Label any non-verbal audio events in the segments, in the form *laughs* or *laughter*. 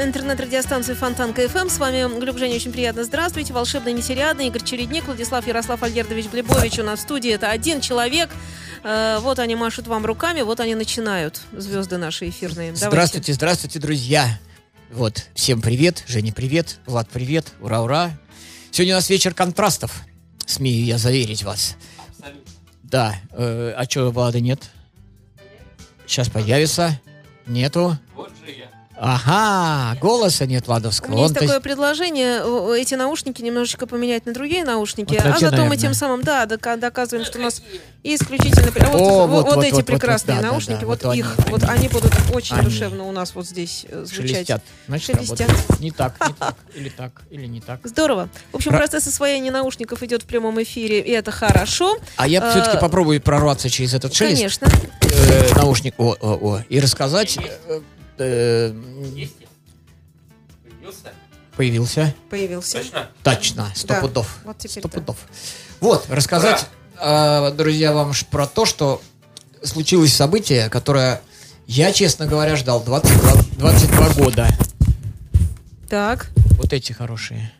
слушаете интернет-радиостанцию Фонтанка ФМ. С вами Глюк Женя. Очень приятно. Здравствуйте. Волшебный, нетериадный. Игорь Чередник, Владислав Ярослав Альгердович Глебович у нас в студии. Это один человек. Э, Вот они машут вам руками, вот они начинают. Звезды наши эфирные. Давайте. Здравствуйте, здравствуйте, друзья. Вот, всем привет, Женя, привет, Влад, привет, ура, ура. Сегодня у нас вечер контрастов, смею я заверить вас. Да, э, а что, Влада нет? Сейчас появится. Нету. Ага, голоса нет У Владовского. меня есть такое предложение, э, эти наушники немножечко поменять на другие наушники, Вот а эти, зато мы тем самым, да, дока- доказываем, что у нас исключительно... Вот, О, вот- вот, вот вот, эти вот, вот, прекрасные да, да, наушники, да, вот, вот их, они, вот они будут очень Они. душевно у нас вот здесь э, звучать. Шелестят. Значит, Шелестят. работает. Не так, не так, или так, или не так. Здорово. В общем, Про- процесс освоения наушников идет в прямом эфире, и это хорошо. А я Э, все-таки попробую прорваться через этот шелест. Конечно. э, наушник, о, о, о, и рассказать. э, э, Появился. Появился. Точно, сто Да. пудов. Вот теперь Сто да. пудов. Вот, рассказать, э, друзья, вам про то, что случилось событие, которое я, честно говоря, ждал 22, 22 года. Так. Вот эти хорошие.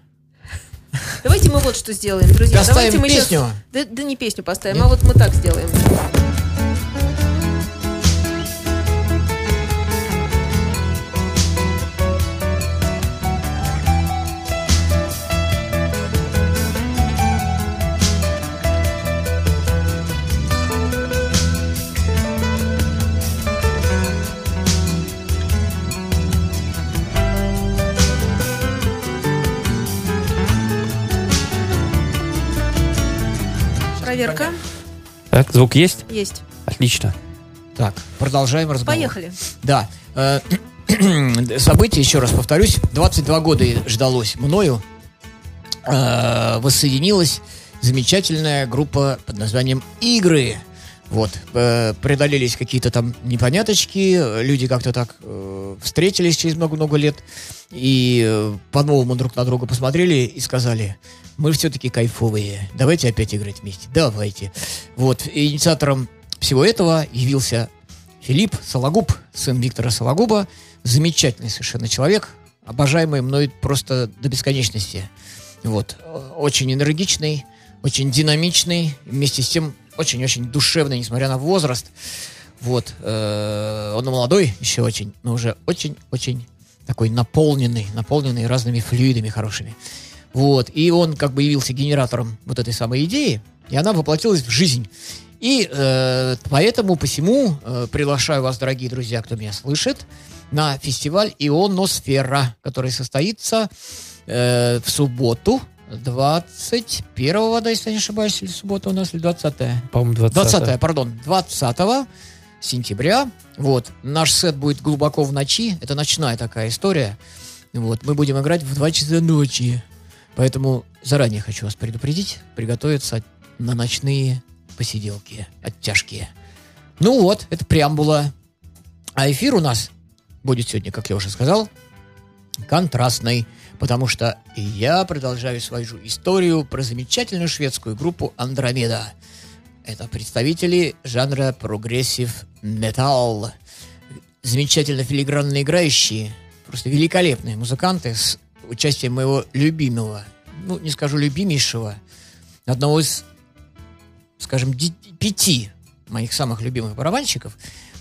Давайте мы вот что сделаем, друзья. Поставим Давайте мы песню. Да, да не песню поставим, Нет? а вот мы так сделаем. Проверка. Так, звук есть? Есть. Отлично. Так, продолжаем разговор. Поехали. Да. э, *clears throat* Событие, еще раз повторюсь, 22 года ждалось мною. Э, Воссоединилась замечательная группа под названием «Игры». Вот, э, преодолелись какие-то там непоняточки, люди как-то так э, встретились через много-много лет и э, по-новому друг на друга посмотрели и сказали, мы все-таки кайфовые, давайте опять играть вместе, давайте. Вот, инициатором всего этого явился Филипп Сологуб, сын Виктора Сологуба, замечательный совершенно человек, обожаемый мной просто до бесконечности. Вот. Э, Очень энергичный, очень динамичный, вместе с тем очень-очень душевный, несмотря на возраст. Вот. Э, Он молодой еще очень, но уже очень-очень такой наполненный, наполненный разными флюидами хорошими. Вот. И он как бы явился генератором вот этой самой идеи, и она воплотилась в жизнь. И э, поэтому, посему э, приглашаю вас, дорогие друзья, кто меня слышит, на фестиваль «Ионосфера», который состоится э, в субботу, 21 да, если я не ошибаюсь, или суббота у нас, или 20 По-моему, 20 20 пардон, 20 сентября. Вот. Наш сет будет глубоко в ночи. Это ночная такая история. Вот. Мы будем играть в 2 часа ночи. Поэтому заранее хочу вас предупредить, приготовиться на ночные посиделки, оттяжки. Ну вот, это преамбула. А эфир у нас будет сегодня, как я уже сказал, контрастный, потому что я продолжаю свою историю про замечательную шведскую группу «Андромеда». Это представители жанра progressive metal. Замечательно филигранно играющие, просто великолепные музыканты с участием моего любимого, ну, не скажу любимейшего, одного из, скажем, пяти моих самых любимых барабанщиков,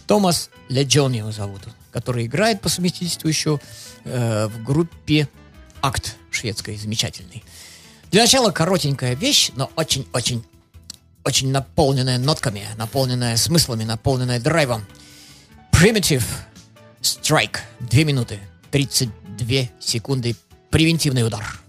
Томас Леджон его зовут, который играет по совместительству еще э, в группе A.C.T шведской, замечательный. Для начала коротенькая вещь, но очень-очень очень наполненная нотками, наполненная смыслами, наполненная драйвом. Primitive Strike. Две минуты, 32 секунды «Превентивный удар».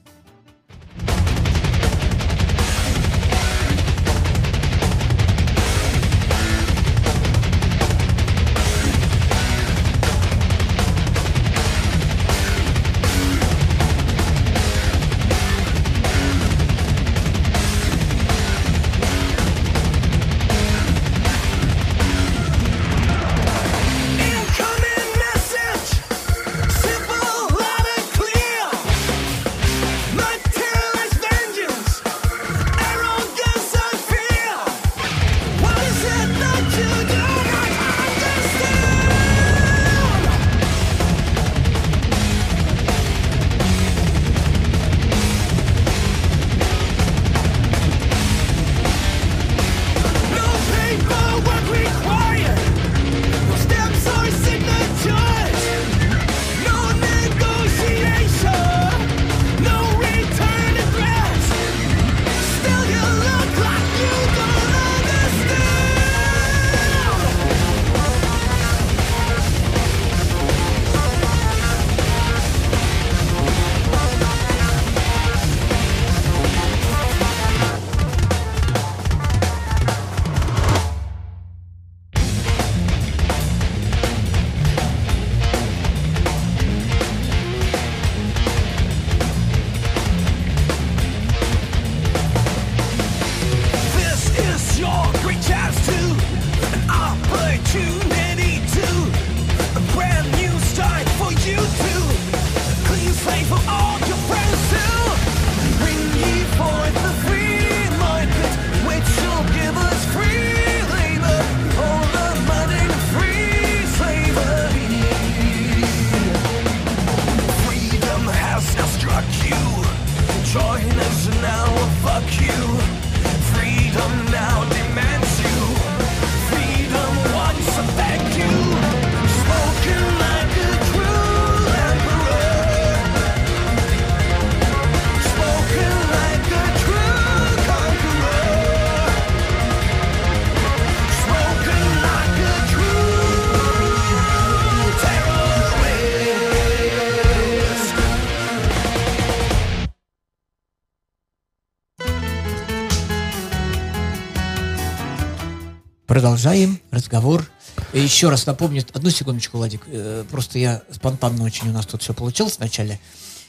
Продолжаем разговор. Еще раз напомню, одну секундочку, Владик, э, просто я спонтанно очень у нас тут все получилось вначале.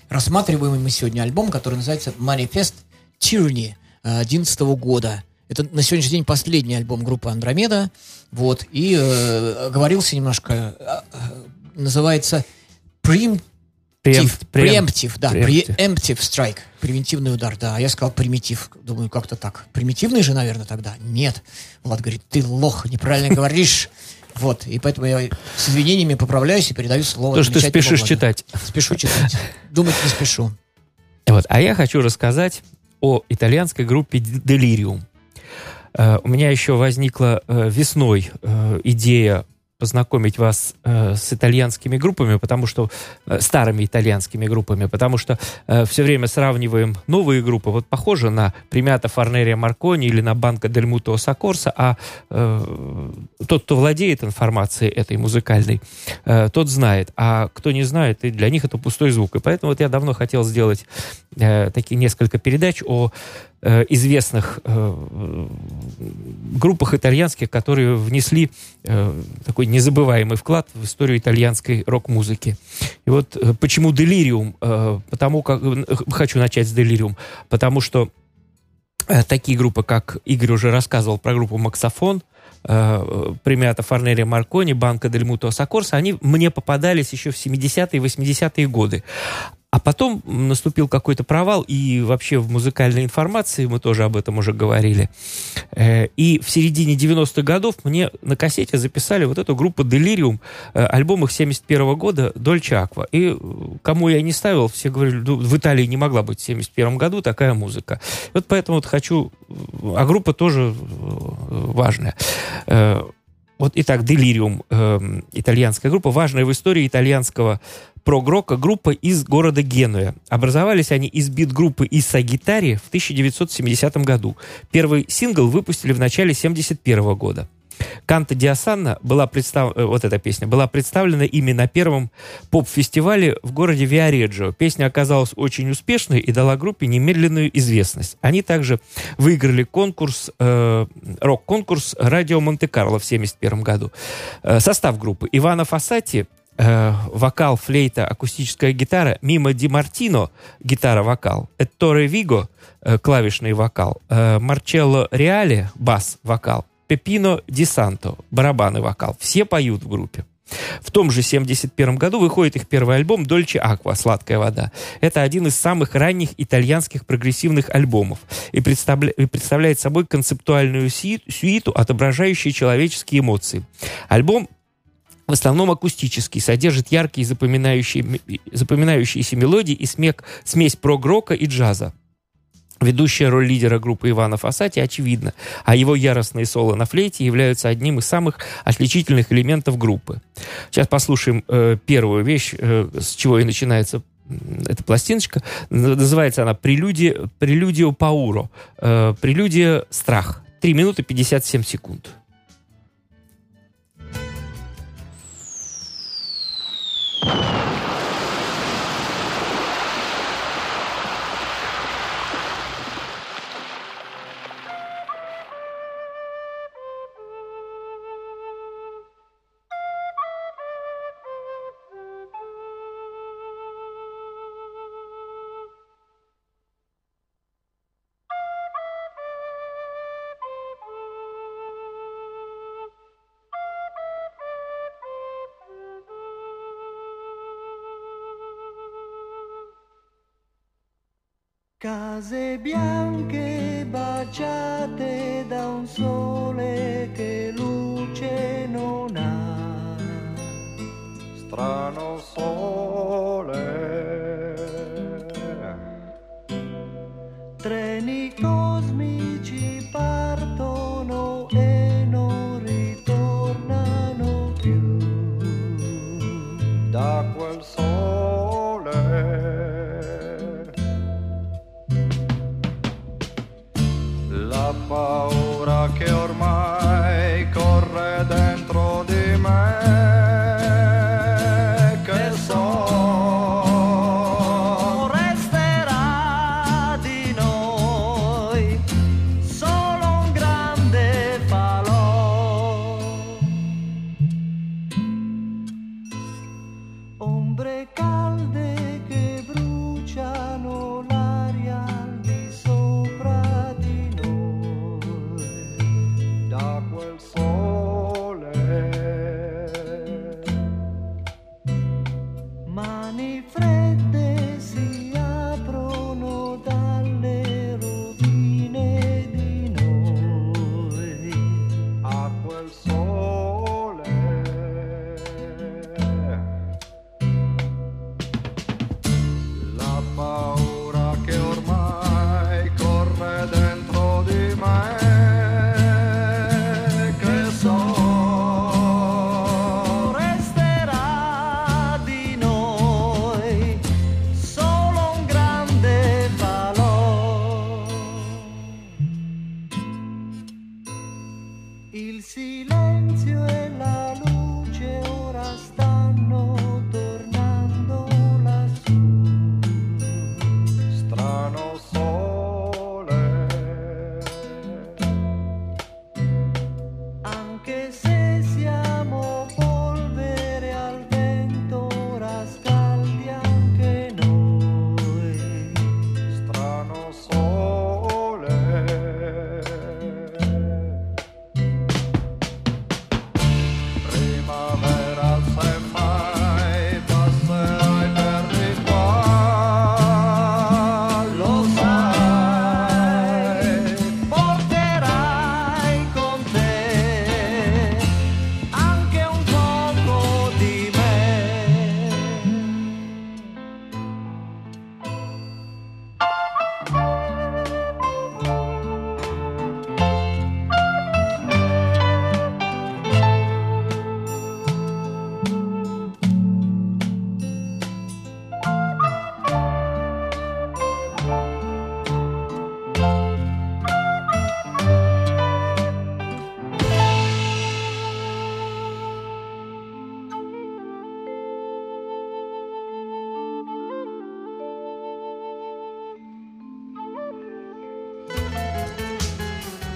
Рассматриваем мы сегодня альбом, который называется Manifest Tyranny 2011 года. Это на сегодняшний день последний альбом группы Андромеда. Вот. И э, оговорился немножко. э, э, называется Prim Преемп- преемп- Preemptive, да, preemptive strike, превентивный удар, да. Я сказал примитив, думаю, как-то так. Примитивный же, наверное, тогда? Нет. Влад говорит, ты лох, неправильно *laughs* говоришь. Вот, и поэтому я с извинениями поправляюсь и передаю слово То, что ты спешишь Владу. читать. Спешу читать. Думать не спешу. Вот. А я хочу рассказать о итальянской группе Delirium. Э, У меня еще возникла э, весной э, идея познакомить вас э, с итальянскими группами, потому что э, старыми итальянскими группами, потому что все время сравниваем новые группы, вот похоже на Примята Фарнерия Маркони или на Банка Дель Муто Сокорса, а э, тот, кто владеет информацией этой музыкальной, э, тот знает, а кто не знает, и для них это пустой звук. И поэтому вот я давно хотел сделать э, такие несколько передач о э, известных э, группах итальянских, которые внесли э, такой незабываемый вклад в историю итальянской рок-музыки. И вот э, почему Делириум? Э, потому как э, хочу начать с Делириум, потому что э, такие группы, как Игорь уже рассказывал про группу Максофон, э, Премиата Фарнерия Маркони, Банка Дель Муто Сокорса, они мне попадались еще в 70-е и 80-е годы. А потом наступил какой-то провал, и вообще в музыкальной информации, мы тоже об этом уже говорили. Э, И в середине 90-х годов мне на кассете записали вот эту группу Delirium, э, альбом их 71 года «Дольче Аква». И э, кому я не ставил, все говорили, «Ну, в Италии не могла быть в 71 году такая музыка. Вот поэтому вот хочу... А группа тоже важная. Вот, итак, Delirium, э, итальянская группа, важная в истории итальянского прог-рока группа из города Генуя. Образовались они из бит-группы Исса Гитари в 1970 году. Первый сингл выпустили в начале 1971 года. Канта Диасанна была представлена, вот эта песня, была представлена ими на первом поп-фестивале в городе Виареджио. Песня оказалась очень успешной и дала группе немедленную известность. Они также выиграли конкурс, э, рок-конкурс «Радио Монте-Карло» в 1971 году. Э, состав группы Ивана Фасати, э, вокал, флейта, акустическая гитара, Мимо Ди Мартино, гитара-вокал, Этторе Виго, э, клавишный вокал, э, Марчелло Реале, бас-вокал, Пепино Ди Санто, барабаны вокал. Все поют в группе. В том же 71 году выходит их первый альбом «Дольче Аква. Сладкая вода». Это один из самых ранних итальянских прогрессивных альбомов и, представля- и представляет собой концептуальную сюиту, отображающую человеческие эмоции. Альбом в основном акустический, содержит яркие запоминающие, запоминающиеся мелодии и смех, смесь прог-рока и джаза. Ведущая роль лидера группы Ивана Фасати очевидна, а его яростные соло на флейте являются одним из самых отличительных элементов группы. Сейчас послушаем э, первую вещь, э, с чего и начинается эта пластиночка. Называется она «Прелюдия, «Прелюдио Пауро». Э, «Прелюдия страх». 3 минуты 57 секунд. you Case bianche baciate da un sole che luce non ha. strano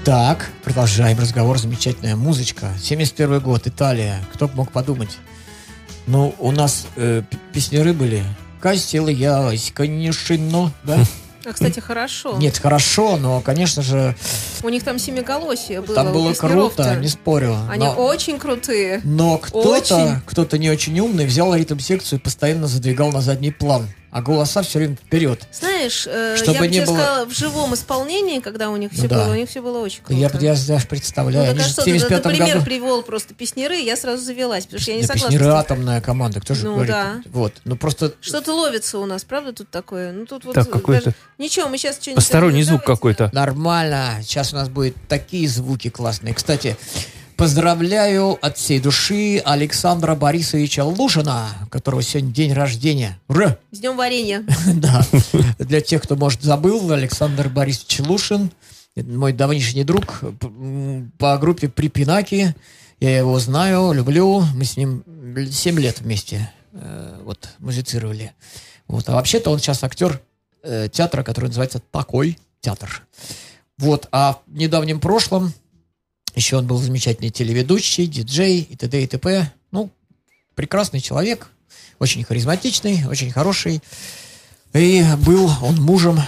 Итак, продолжаем разговор. Замечательная музычка. 71 год, Италия. Кто б мог подумать? Ну, у нас э, п- песняры были. Костел я, конечно, да? А, кстати, хорошо. Нет, хорошо, но, конечно же, У них там семиголосие было. там было круто, не спорю. Они но- очень крутые. Но кто-то, кто-то не очень умный, взял ритм-секцию и постоянно задвигал на задний план. А голоса все время вперед. Знаешь, э, Чтобы я бы не тебе было- сказала, в живом исполнении, когда у них все Ну да. было, у них все было очень круто. Я, я даже представляю. Ну, так а что, ты, ты 75 пример году... привел просто песняры, я сразу завелась, потому что я не Да, согласна. тем. атомная команда, кто же Ну говорит? да. Вот, ну просто... Что-то ловится у нас, правда, тут такое? Ну тут вот Так, какой-то даже- Ничего, мы сейчас что-нибудь... Посторонний звук какой-то. Нормально. Сейчас у нас будет такие звуки классные. Кстати, поздравляю от всей души Александра Борисовича Лушина, которого сегодня день рождения. Ура! С днем варенья. *laughs* Да. Для тех, кто, может, забыл, Александр Борисович Лушин, мой давнишний друг по группе Припинаки. Я его знаю, люблю. Мы с ним 7 лет вместе э, вот, музицировали. Вот. А вообще-то он сейчас актер э, театра, который называется «Такой театр». Вот. А в недавнем прошлом еще он был замечательный телеведущий, диджей и т.д. и т.п. Ну, прекрасный человек, очень харизматичный, очень хороший. И был он мужем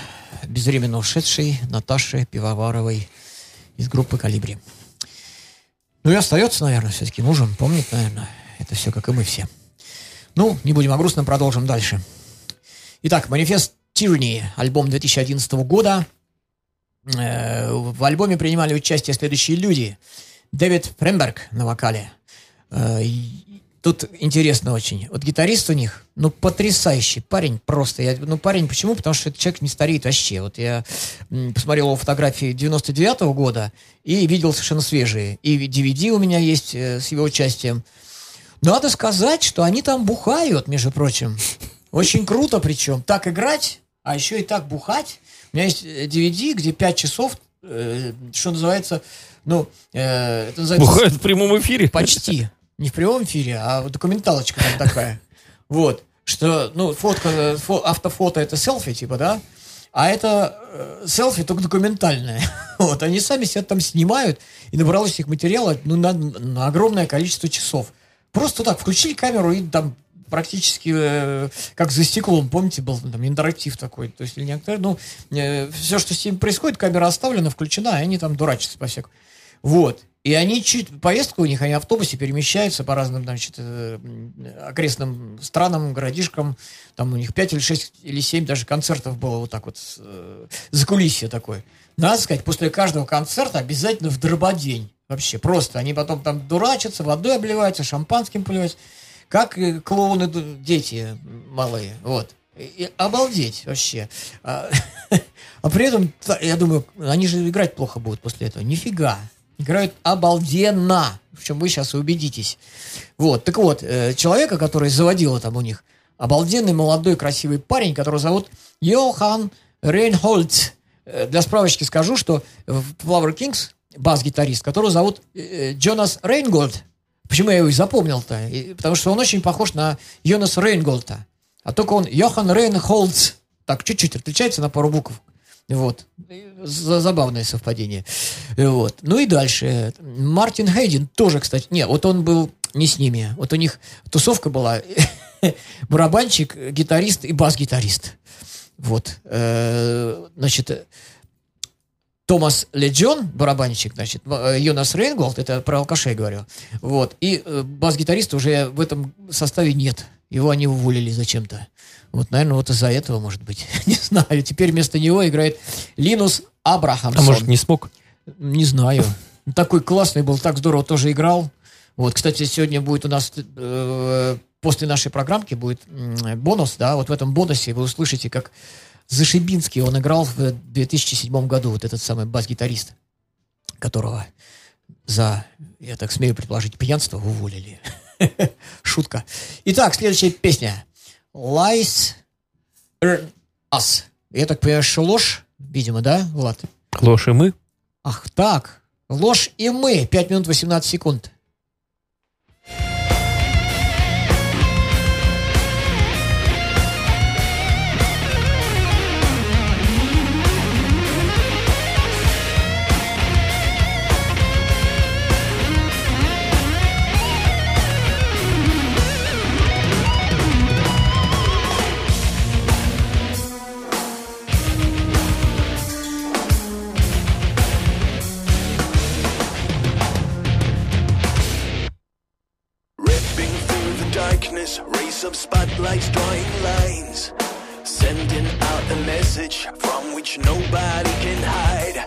безвременно ушедшей Наташи Пивоваровой из группы «Калибри». Ну и остается, наверное, все-таки мужем. Помнит, наверное, это все, как и мы все. Ну, не будем о грустном, продолжим дальше. Итак, «Манифест Tyranny», альбом 2011 года. Э, В альбоме принимали участие следующие люди. Дэвид Фремберг на вокале. Э, Тут интересно очень. Вот гитарист у них, ну, потрясающий парень просто. Я, ну, парень почему? Потому что этот человек не стареет вообще. Вот я посмотрел его фотографии 99 года и видел совершенно свежие. И DVD у меня есть э, с его участием. Надо сказать, что они там бухают, между прочим. Очень круто причем. Так играть, а еще и так бухать. У меня есть э, DVD, где 5 часов, э, что называется, ну, э, это называется... Бухают в прямом эфире. Почти. Не в прямом эфире, а документалочка там такая. Вот. Что, ну, фотка, э, фо- автофото это селфи, типа, да? А это э, селфи только документальное. *laughs* Вот, они сами себя там снимают, и набралось их материала ну, на, на огромное количество часов. Просто так, включили камеру и там практически э, как за стеклом, помните, был там интерактив такой, то есть или не актер, ну, все, что с ним происходит, камера оставлена, включена, и они там дурачатся по всякому. Вот. И они чуть, поездка у них, они в автобусе перемещаются по разным, значит, э, окрестным странам, городишкам. Там у них 5 или 6 или 7 даже концертов было вот так вот, э, за кулисье такое. Надо сказать, после каждого концерта обязательно в дрободень. Вообще, просто. Они потом там дурачатся, водой обливаются, шампанским поливаются. Как э, клоуны дети малые. Вот. И- обалдеть вообще. А, *laughs* а при этом, я думаю, они же играть плохо будут после этого. Нифига. Играют обалденно. В чем вы сейчас и убедитесь. Вот. Так вот, э, человека, который заводил там у них, обалденный молодой красивый парень, которого зовут Йохан Рейнхольц. Э, Для справочки скажу, что в Flower Kings бас-гитарист, которого зовут Джонас Рейнгольд. Почему я его и запомнил-то? Потому что он очень похож на Йонаса Рейнгольда. А только он Йохан Рейнхолдс. Так, чуть-чуть отличается на пару букв. Вот. За- Забавное совпадение. Вот. Ну и дальше. Мартин Хейдин тоже, кстати. Не, вот он был не с ними. Вот у них тусовка была. *laughs* Барабанщик, гитарист и бас-гитарист. Вот. Э, Значит, Томас Леджон, барабанщик, значит, э, Йонас Рейнголд, это про алкашей говорю, вот, и э, бас-гитариста уже в этом составе нет, его они уволили зачем-то. Вот, наверное, вот из-за этого, может быть, *laughs* не знаю. Теперь вместо него играет Линус Абрахамсон. А может, не смог? Не знаю. Такой классный был, так здорово тоже играл. Вот, кстати, сегодня будет у нас э, после нашей программки будет м, бонус, да, вот в этом бонусе вы услышите, как Зашибинский он играл в 2007 году, вот этот самый бас-гитарист, которого за, я так смею предположить, пьянство уволили. *laughs* Шутка. Итак, следующая песня. Lies Earn Us. Я так понимаю, что ложь, видимо, да, Влад? Ложь и мы. Ах так, ложь и мы. 5 минут 18 секунд. use of spotlights drawing lines. Sending out a message from which nobody can hide.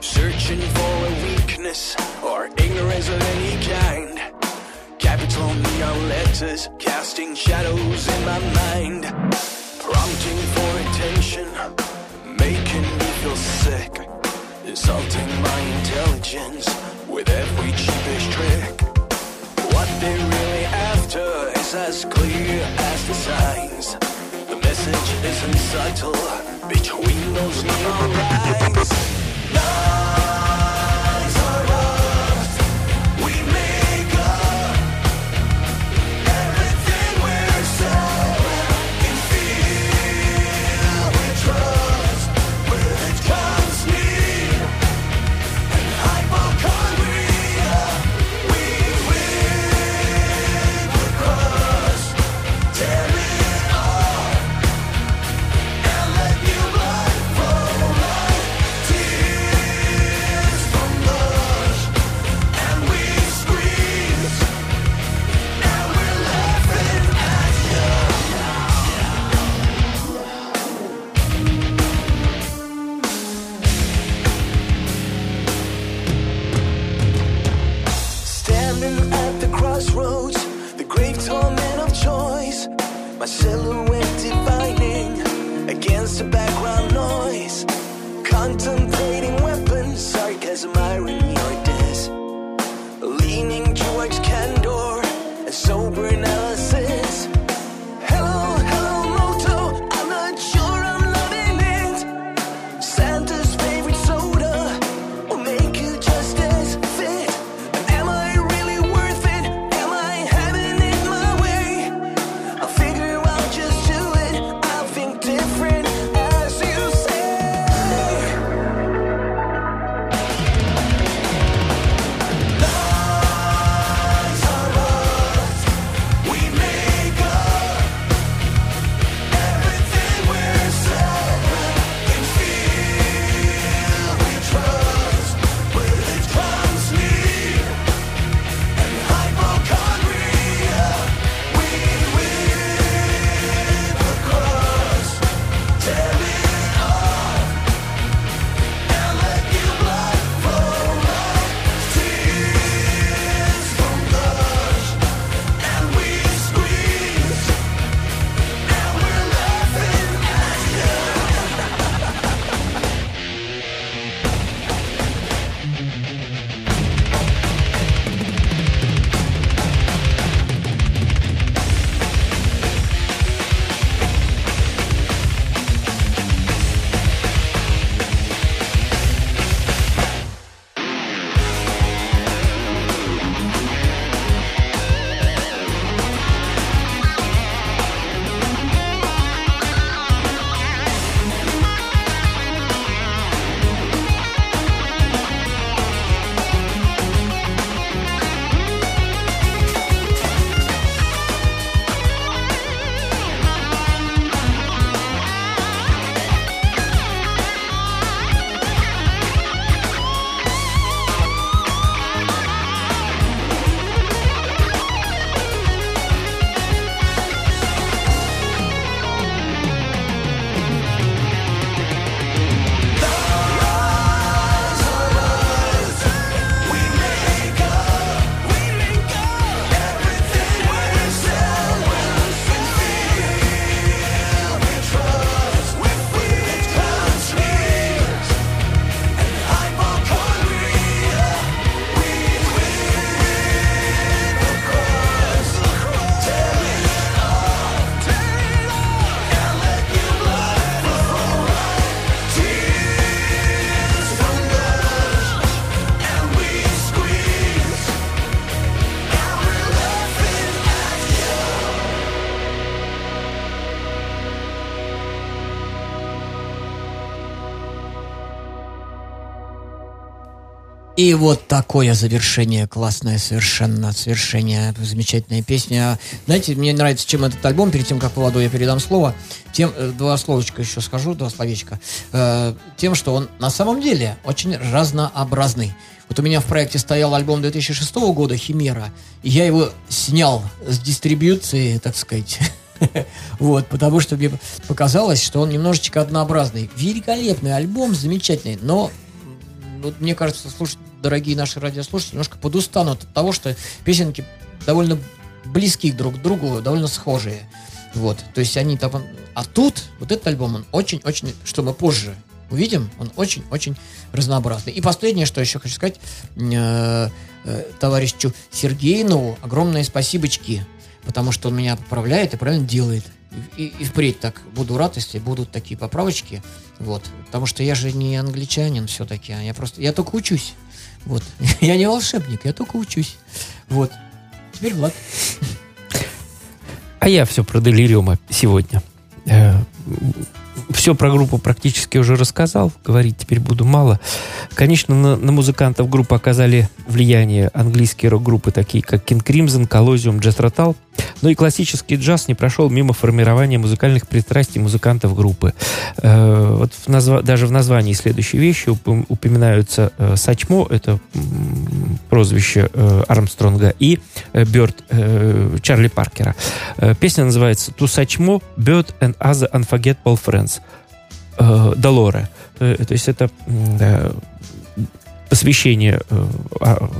Searching for a weakness or ignorance of any kind. Capital neon letters casting shadows in my mind. Prompting for attention, making me feel sick. Insulting my intelligence. As clear as the signs. The message isn't subtle between those neon lines. И вот такое завершение, классное совершенно, совершение, замечательная песня. Знаете, мне нравится, чем этот альбом, перед тем, как Владу я передам слово, тем, э, два словечка еще скажу, два словечка, Э, тем, что он на самом деле очень разнообразный. Вот у меня в проекте стоял альбом 2006 года «Химера», и я его снял с дистрибьюции, так сказать, *laughs* Вот, потому что мне показалось, что он немножечко однообразный. Великолепный альбом, замечательный, но вот мне кажется, слушать, дорогие наши радиослушатели, немножко подустанут от того, что песенки довольно близки друг к другу, довольно схожие. Вот, то есть они там... А тут, вот этот альбом, он очень-очень, что мы позже увидим, он очень-очень разнообразный. И последнее, что еще хочу сказать, э, э, товарищу Сергеинову огромное спасибочки, потому что он меня поправляет и правильно делает. И, и впредь так буду рад, если будут такие поправочки. Вот. Потому что я же не англичанин все-таки, а я просто... Я только учусь. Вот. *laughs* Я не волшебник, я только учусь. Вот. Теперь Влад. А я все про Делириума сегодня. Все про группу практически уже рассказал, говорить теперь буду мало. Конечно, на, на музыкантов группы оказали влияние английские рок-группы, такие как King Crimson, Colosseum, Jazz Rotal, но и классический джаз не прошел мимо формирования музыкальных пристрастий музыкантов группы. Э, вот в назва- даже в названии следующей вещи упом- упоминаются э, Сачмо, это м, прозвище э, Армстронга, и э, Бёрд э, Чарли Паркера. Э, песня называется «To Сачмо, Bird and Other Unforgettable Friends». Э, Долоре. Э, то есть это да, посвящение э, А-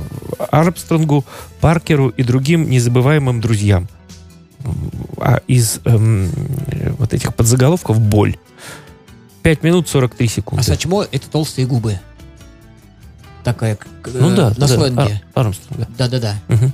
Армстронгу, Паркеру и другим незабываемым друзьям. А из эм, вот этих подзаголовков боль. 5 минут 43 секунды. А сачмо — это толстые губы. Такая, ну да, на да, сленге. А- Армстронга. Да-да-да. Мгм.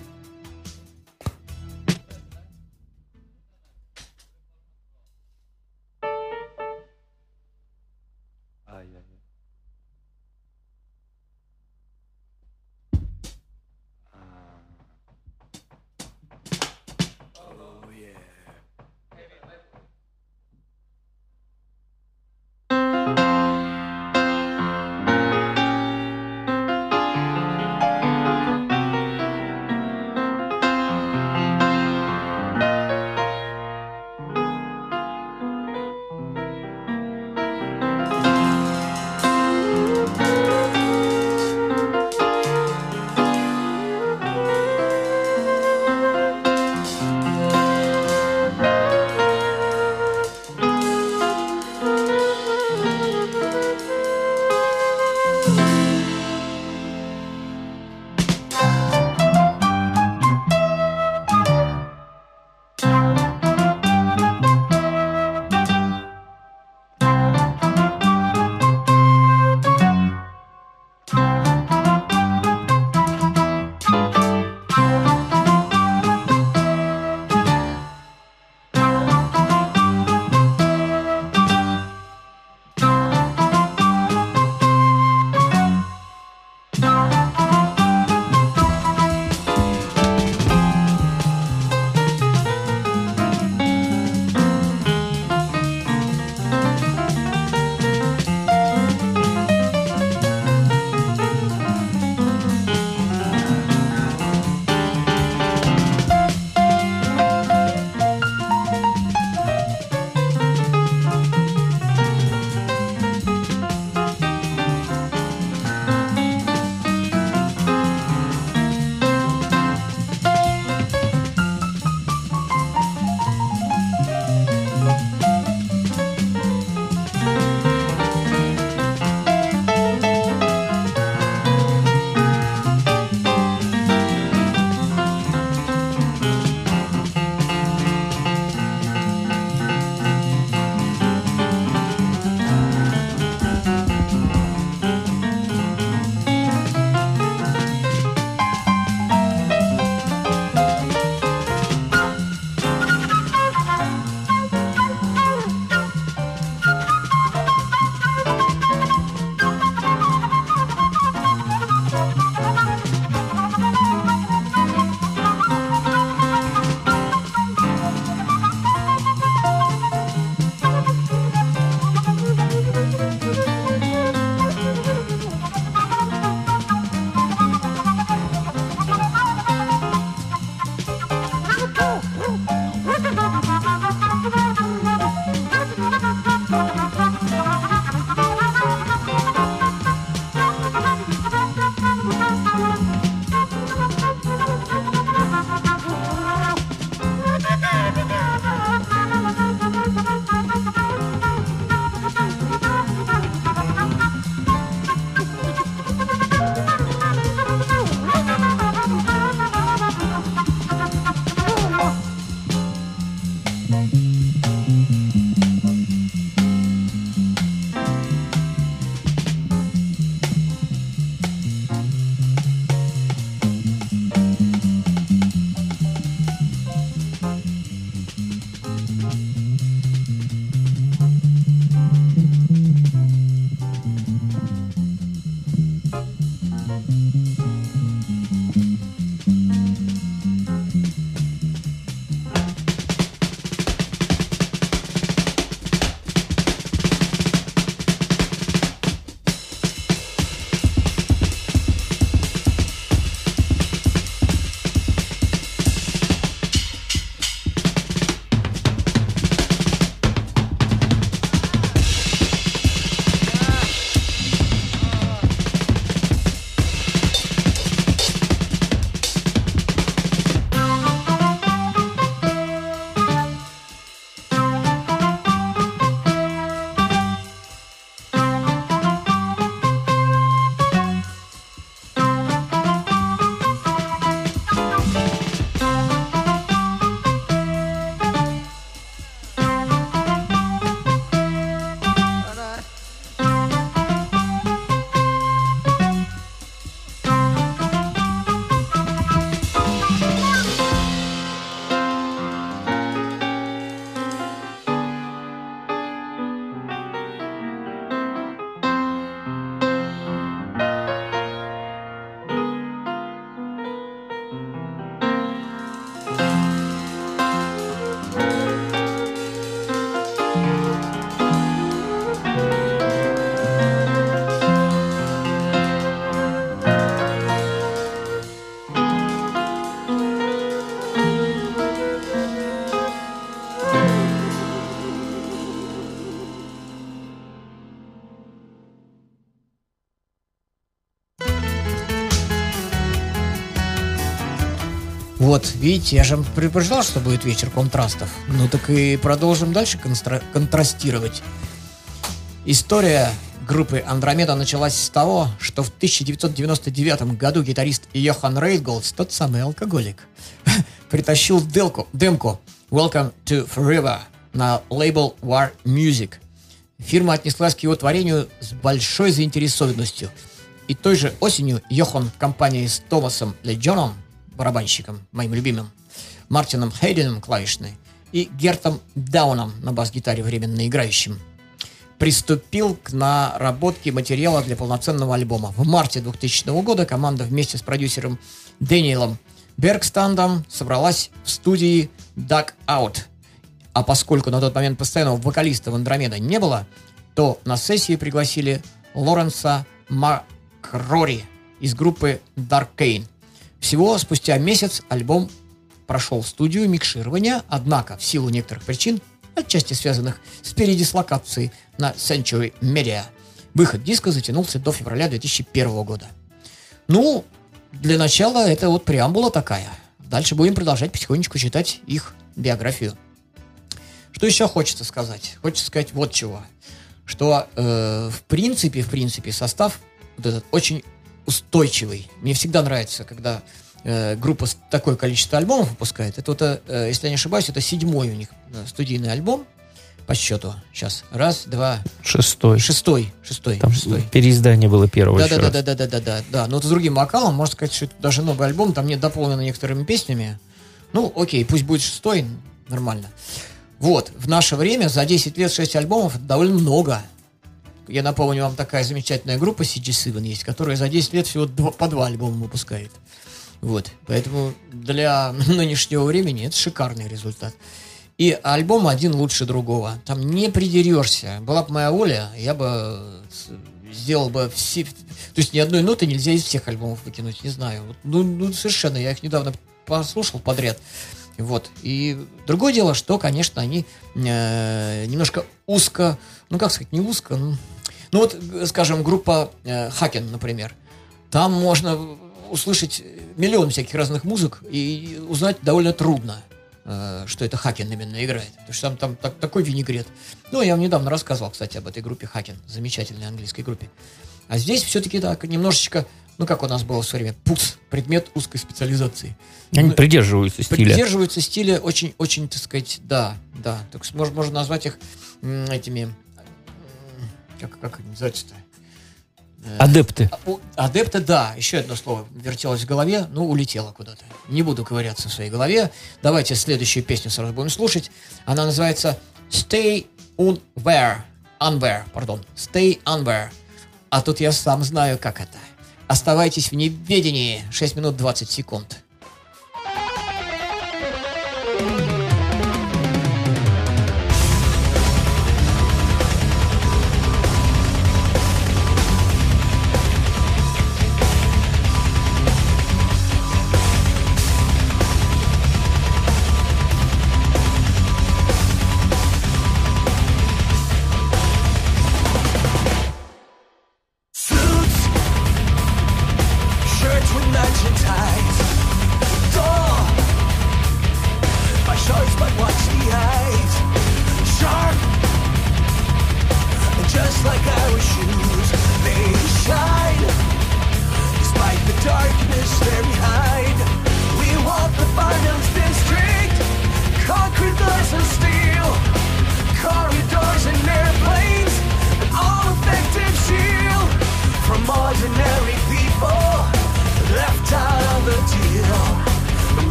Вот, видите, я же вам предупреждал, что будет вечер контрастов. Ну так и продолжим дальше констра- контрастировать. История группы Андромеда началась с того, что в 1999 году гитарист Йохан Рейнхолдз, тот самый алкоголик, *laughs* притащил делку, демку Welcome to Forever на лейбл War Music. Фирма отнеслась к его творению с большой заинтересованностью. И той же осенью Йохан в компании с Томасом Леджоном, барабанщиком, моим любимым, Мартином Хейденом клавишной и Гертом Дауном на бас-гитаре временно играющим, приступил к наработке материала для полноценного альбома. В марте 2000 года команда вместе с продюсером Дэниелом Бергстандом собралась в студии Duck Out. А поскольку на тот момент постоянного вокалиста в Андромеда не было, то на сессии пригласили Лоренса Макрори из группы Dark Kane. Всего спустя месяц альбом прошел студию микширования, однако в силу некоторых причин, отчасти связанных с передислокацией на Century Media, выход диска затянулся до февраля 2001 года. Ну, для начала это вот преамбула такая. Дальше будем продолжать потихонечку читать их биографию. Что еще хочется сказать? Хочется сказать вот чего. Что э, в принципе, в принципе, состав вот этот очень устойчивый. Мне всегда нравится, когда э, группа такое количество альбомов выпускает. Это вот, э, если я не ошибаюсь, это седьмой у них э, студийный альбом по счету. Сейчас. Раз, два, Шестой. шестой, шестой, Там шестой. переиздание было первого Да, да, раз. да, да, да, да, да, да. Но это с другим вокалом, можно сказать, что это даже новый альбом, там нет дополнено некоторыми песнями. Ну, окей, пусть будет шестой, нормально. Вот, в наше время за 10 лет 6 альбомов это довольно много. Я напомню вам, такая замечательная группа CG7 есть, которая за 10 лет всего два- по два альбома выпускает. Вот, поэтому для *laughs* нынешнего времени это шикарный результат. И альбом один лучше другого. Там не придерешься. Была бы моя воля, я бы с- сделал бы все... То есть ни одной ноты нельзя из всех альбомов выкинуть, не знаю. Ну, ну, совершенно, я их недавно послушал подряд. Вот. И другое дело, что, конечно, они э, немножко узко, ну, как сказать, не узко, ну, ну вот, скажем, группа э, Хакен, например. Там можно услышать миллион всяких разных музык и узнать довольно трудно, э, что это Хакен именно играет. Потому что там, там так- такой винегрет. Ну, я вам недавно рассказывал, кстати, об этой группе Хакен, замечательной английской группе. А здесь все-таки так, немножечко, ну, как у нас было в свое время, ПУЦ, предмет узкой специализации. Они Ну, придерживаются стиля. Придерживаются стиля очень-очень, так сказать, да, да. Так можно, можно назвать их этими, как, как они называются-то? Адепты. А, Адепты, да, еще одно слово вертелось в голове, ну, улетело куда-то. Не буду ковыряться в своей голове. Давайте следующую песню сразу будем слушать. Она называется Stay Unware. Unware, пардон. Stay Unware. А тут я сам знаю, как это. Оставайтесь в неведении. 6 минут 20 секунд.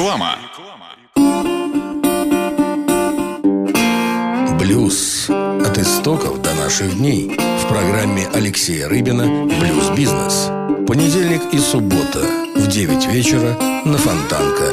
Реклама. Блюз. От истоков до наших дней. В программе Алексея Рыбина «Блюз-бизнес». Понедельник и суббота в 9 вечера на Фонтанка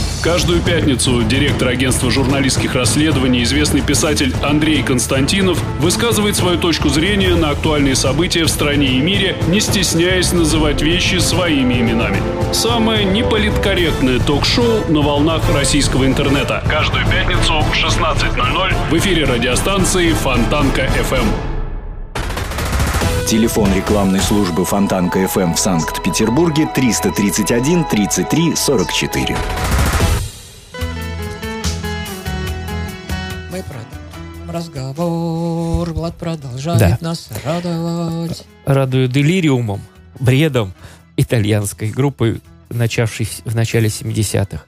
Каждую пятницу директор агентства журналистских расследований, известный писатель Андрей Константинов высказывает свою точку зрения на актуальные события в стране и мире, не стесняясь называть вещи своими именами. Самое неполиткорректное ток-шоу на волнах российского интернета. Каждую пятницу в 16.00 в эфире радиостанции Фонтанка FM. Телефон рекламной службы Фонтанка FM в Санкт-Петербурге 331 33 44. Разговор. Влад продолжает Да. нас радовать. радую делириумом, бредом итальянской группы, начавшей в- начале 70-х.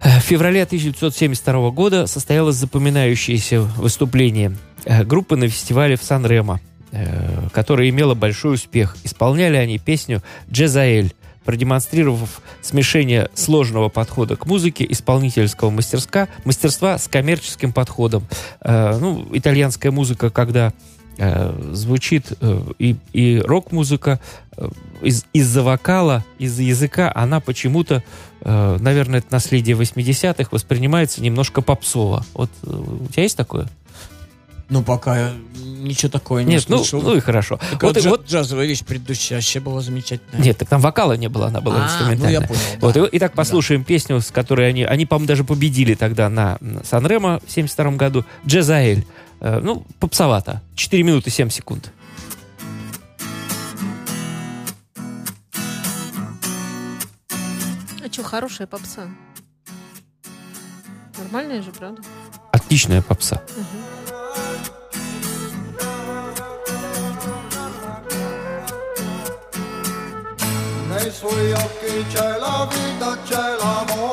Э, В феврале 1972 года состоялось запоминающееся выступление э, группы на фестивале в Сан-Ремо, э, которое имело большой успех. Исполняли они песню «Джезаэль», продемонстрировав смешение сложного подхода к музыке, исполнительского мастерска, мастерства с коммерческим подходом. Э, ну, итальянская музыка, когда э, звучит э, и, и рок-музыка э, из, из-за вокала, из-за языка, она почему-то, э, наверное, это наследие 80-х, воспринимается немножко попсово. Вот э, у тебя есть такое? Ну, пока ничего такого не Нет, ну, слышал. ну и хорошо. Так Вот, вот, и- джа- вот- джазовая вещь предыдущая вообще была замечательная. нет, так там вокала не было, она была А, инструментальная. ну я понял, да. Вот, и, итак, послушаем песню, с которой они, они, по-моему, даже победили тогда на Санремо в 72 году. Джезаэль. Э, ну, попсовато. 4 минуты 7 секунд. А что, хорошая попса? Нормальная же, правда? Отличная попса. Nei suoi occhi c'è la vita, c'è l'amore.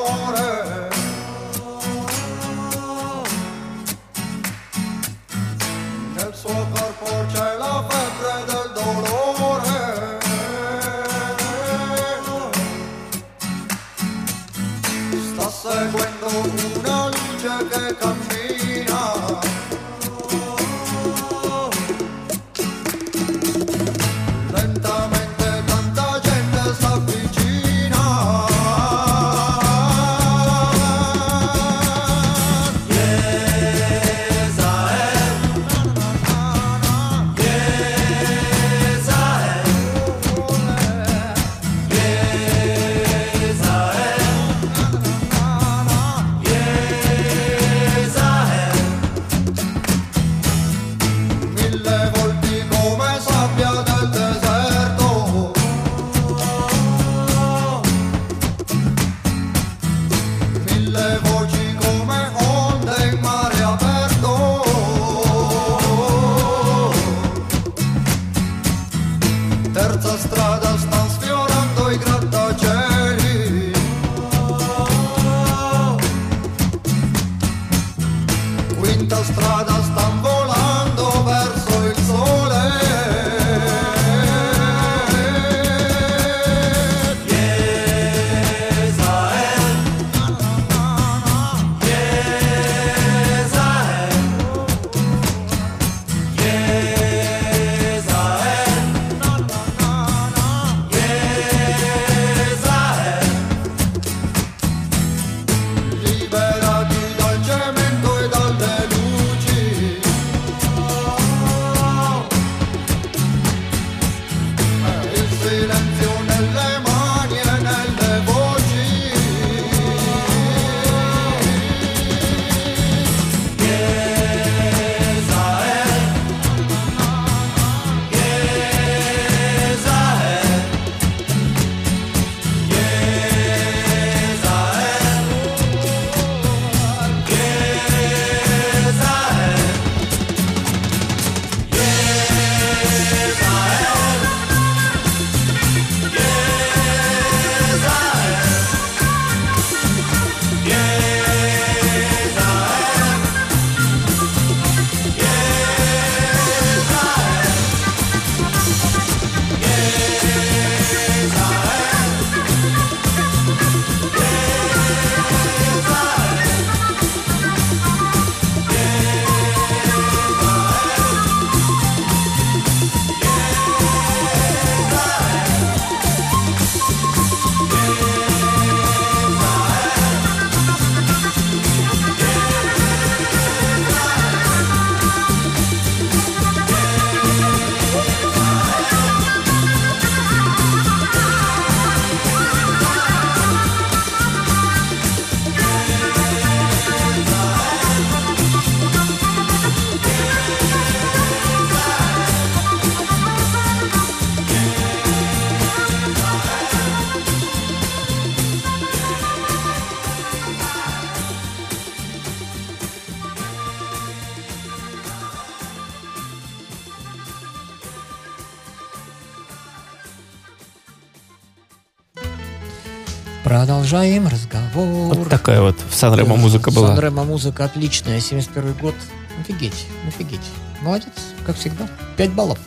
Продолжаем разговор. Вот такая вот в Санремо музыка была. Санремо музыка отличная. 71 год. Офигеть, офигеть. Молодец, как всегда. 5 баллов.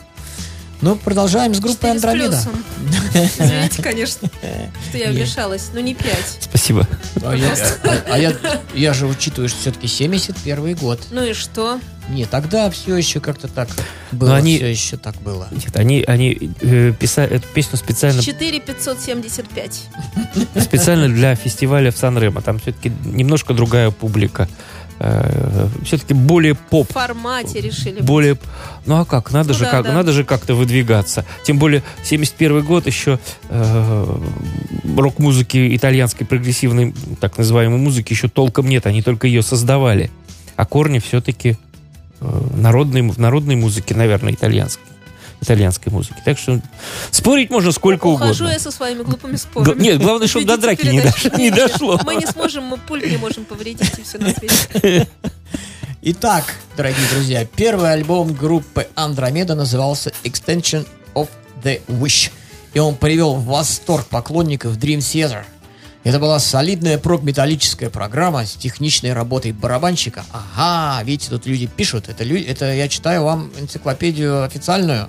Ну, продолжаем с группой Андромеда. *laughs* Извините, конечно, что я вмешалась. Ну, не пять. Спасибо. А я, а- а я- я же учитываю, что все-таки 71 год. Ну и что? Нет, тогда все еще как-то так было. Но они- Все еще так было. Нет, они, они э, писали эту песню специально, 4575. специально для фестиваля в Сан-Ремо. Там все-таки немножко другая публика. все-таки более поп. В формате решили. Более... Ну а как? Надо, Ну же, да, как, да. надо же как-то выдвигаться. Тем более 71 год еще э, рок-музыки итальянской прогрессивной, так называемой музыки еще толком нет. Они только ее создавали. А корни все-таки э, народной, в народной музыке, наверное, итальянской. Итальянской музыки. Так что спорить можно сколько Ухожу угодно. я со своими глупыми Г- спорами. Нет, главное, чтобы до драки не, дош- не дошло. Мы не сможем, мы пульт не можем повредить и все на свете. *laughs* Итак, дорогие друзья, первый альбом группы Андромеда назывался Extension of the Wish. И он привел в восторг поклонников Dream Theater. Это была солидная прог-металлическая программа с техничной работой барабанщика. Ага, видите, тут люди пишут. Это, лю- это я читаю вам энциклопедию официальную.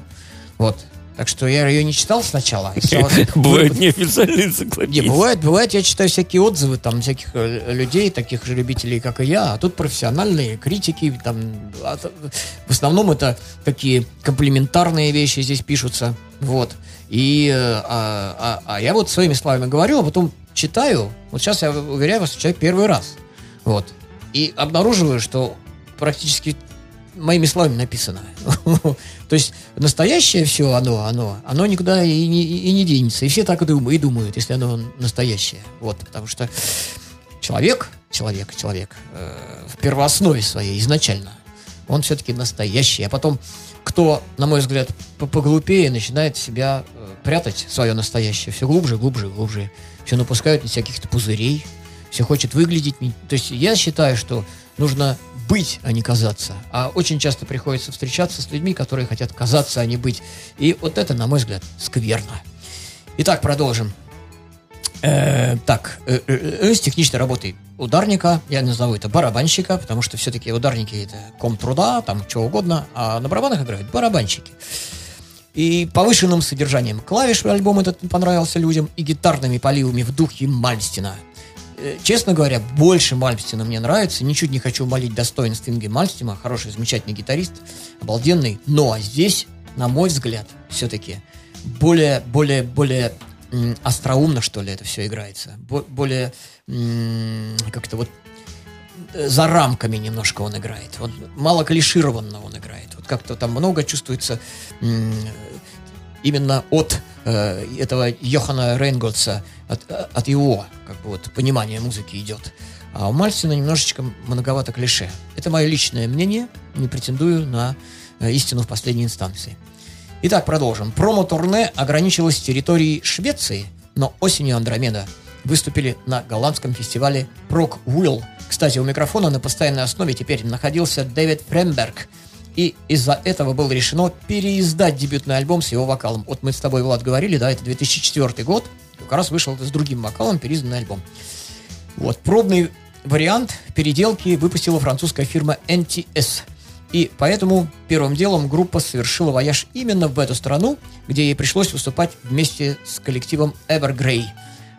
Вот. Так что я ее не читал сначала. *laughs* Бывают неофициальные не, энциклопедии. бывает, бывает, я читаю всякие отзывы там всяких э, людей, таких же любителей, как и я, а тут профессиональные критики, там, а в основном это такие комплементарные вещи здесь пишутся, вот. И, э, а, а- а я вот своими словами говорю, а потом читаю, вот сейчас я уверяю вас, читаю первый раз, вот. И обнаруживаю, что практически моими словами написано. *laughs* То есть настоящее все оно, оно, оно никуда и не, и не денется. И все так и думают, если оно настоящее. Вот, потому что человек, человек, человек э, в первооснове своей изначально, он все-таки настоящий. А потом, кто, на мой взгляд, по- поглупее, начинает себя э, прятать, свое настоящее, все глубже, глубже, глубже. Все напускают всяких-то пузырей, все хочет выглядеть. То есть я считаю, что нужно быть, а не казаться. А очень часто приходится встречаться с людьми, которые хотят казаться, а не быть. И вот это, на мой взгляд, скверно. Итак, продолжим. Э, так, э, э, с техничной работой ударника, я назову это барабанщика, потому что все-таки ударники это ком труда, там что угодно, а на барабанах играют барабанщики. И повышенным содержанием клавиш альбом этот понравился людям, и гитарными поливами в духе Мальстина. Э, Честно говоря, больше Мальмстина мне нравится. Ничуть не хочу молить достоинств Инги Мальмстина. Хороший, замечательный гитарист, обалденный. Но здесь, на мой взгляд, все-таки более, более, более остроумно, что ли, это все играется. Бо- более как-то вот э, за рамками немножко он играет. Вот мало клишированно он играет. Вот как-то там много чувствуется именно от э, этого Йохана Рейнгольца, от, от его как бы вот понимания музыки идет. А у Мальстина немножечко многовато клише. Это мое личное мнение, не претендую на э, истину в последней инстанции. Итак, продолжим. Промо-турне ограничилось территорией Швеции, но осенью Андромеда выступили на голландском фестивале Прок Will. Кстати, у микрофона на постоянной основе теперь находился Дэвид Фремберг. И из-за этого было решено переиздать дебютный альбом с его вокалом. Вот мы с тобой, Влад, говорили, да, это 2004 год. Как раз вышел с другим вокалом переизданный альбом. Вот, пробный вариант переделки выпустила французская фирма NTS. И поэтому первым делом группа совершила вояж именно в эту страну, где ей пришлось выступать вместе с коллективом Evergrey.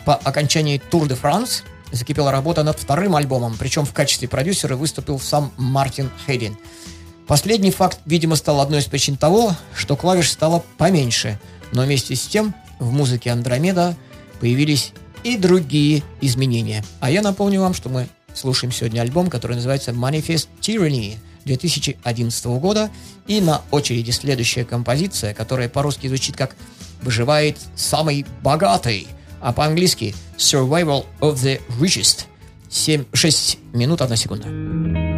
По окончании Тур де Франс закипела работа над вторым альбомом, причем в качестве продюсера выступил сам Мартин Хейден. Последний факт, видимо, стал одной из причин того, что клавиш стало поменьше, но вместе с тем в музыке Андромеда появились и другие изменения. А я напомню вам, что мы слушаем сегодня альбом, который называется Manifest Tyranny 2011 года. И на очереди следующая композиция, которая по-русски звучит как «Выживает самый богатый», а по-английски «Survival of the Richest». 7, 6 минут, 1 секунда.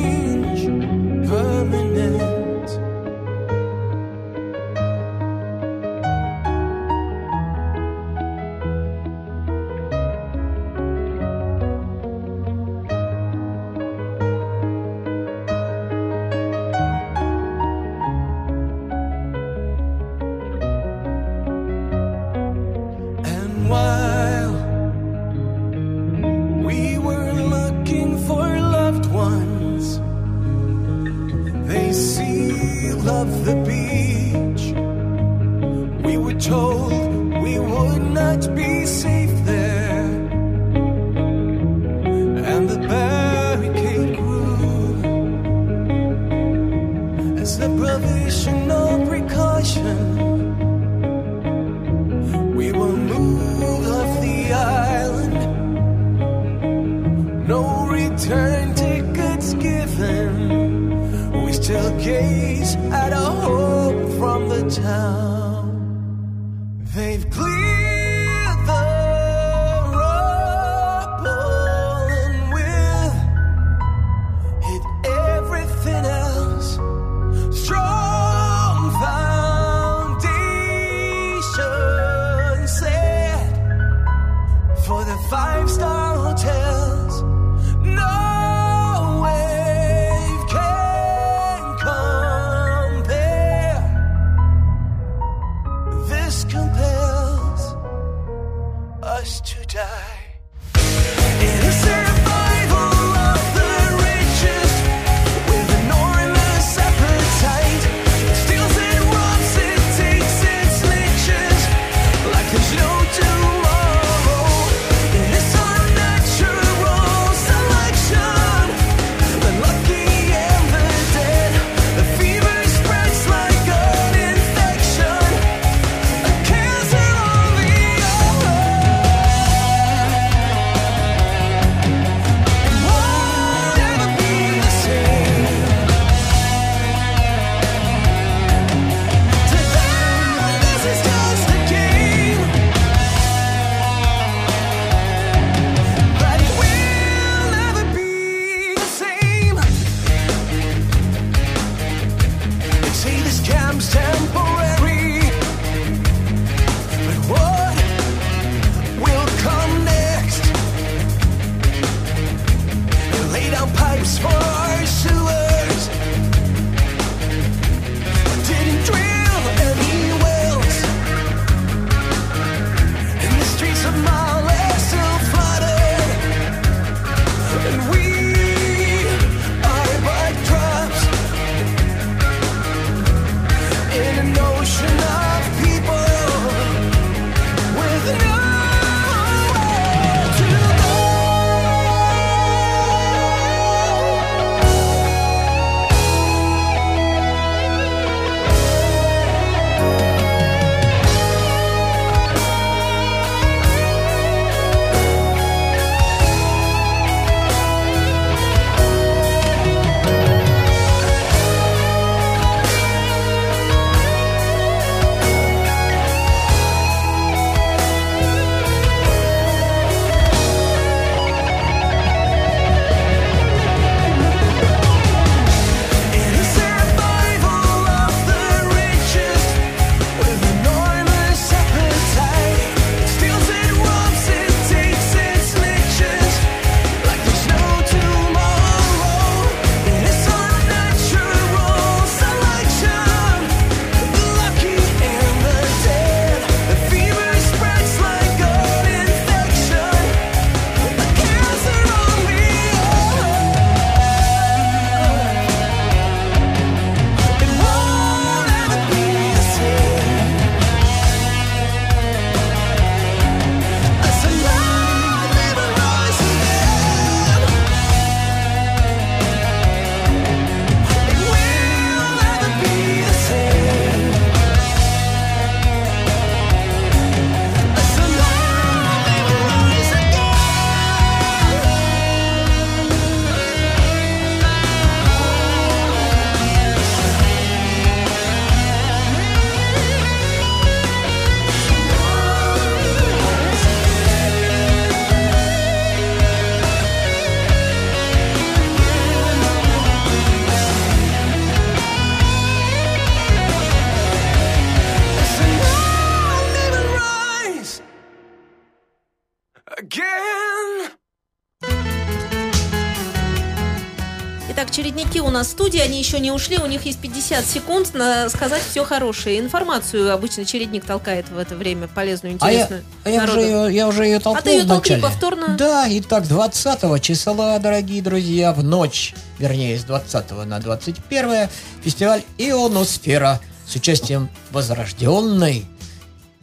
нас в студии, они еще не ушли, у них есть 50 секунд на сказать все хорошее. Информацию обычно чередник толкает в это время, полезную, А я, интересную. а я, народу. уже, ее- я уже ее толкнул А ты ее толкни повторно. Да, итак, 20 числа, дорогие друзья, в ночь, вернее, с 20 на 21 фестиваль «Ионосфера» с участием Возрожденной.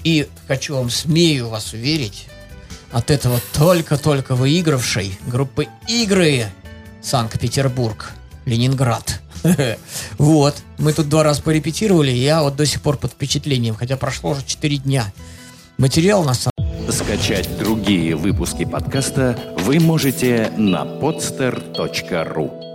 И хочу вам, смею вас уверить, от этого только-только выигравшей группы «Игры» Санкт-Петербург, Ленинград. *laughs* Вот, мы тут два раза порепетировали, и я вот до сих пор под впечатлением, хотя прошло уже 4 дня. Материал на самом Скачать другие выпуски подкаста вы можете на podster.ru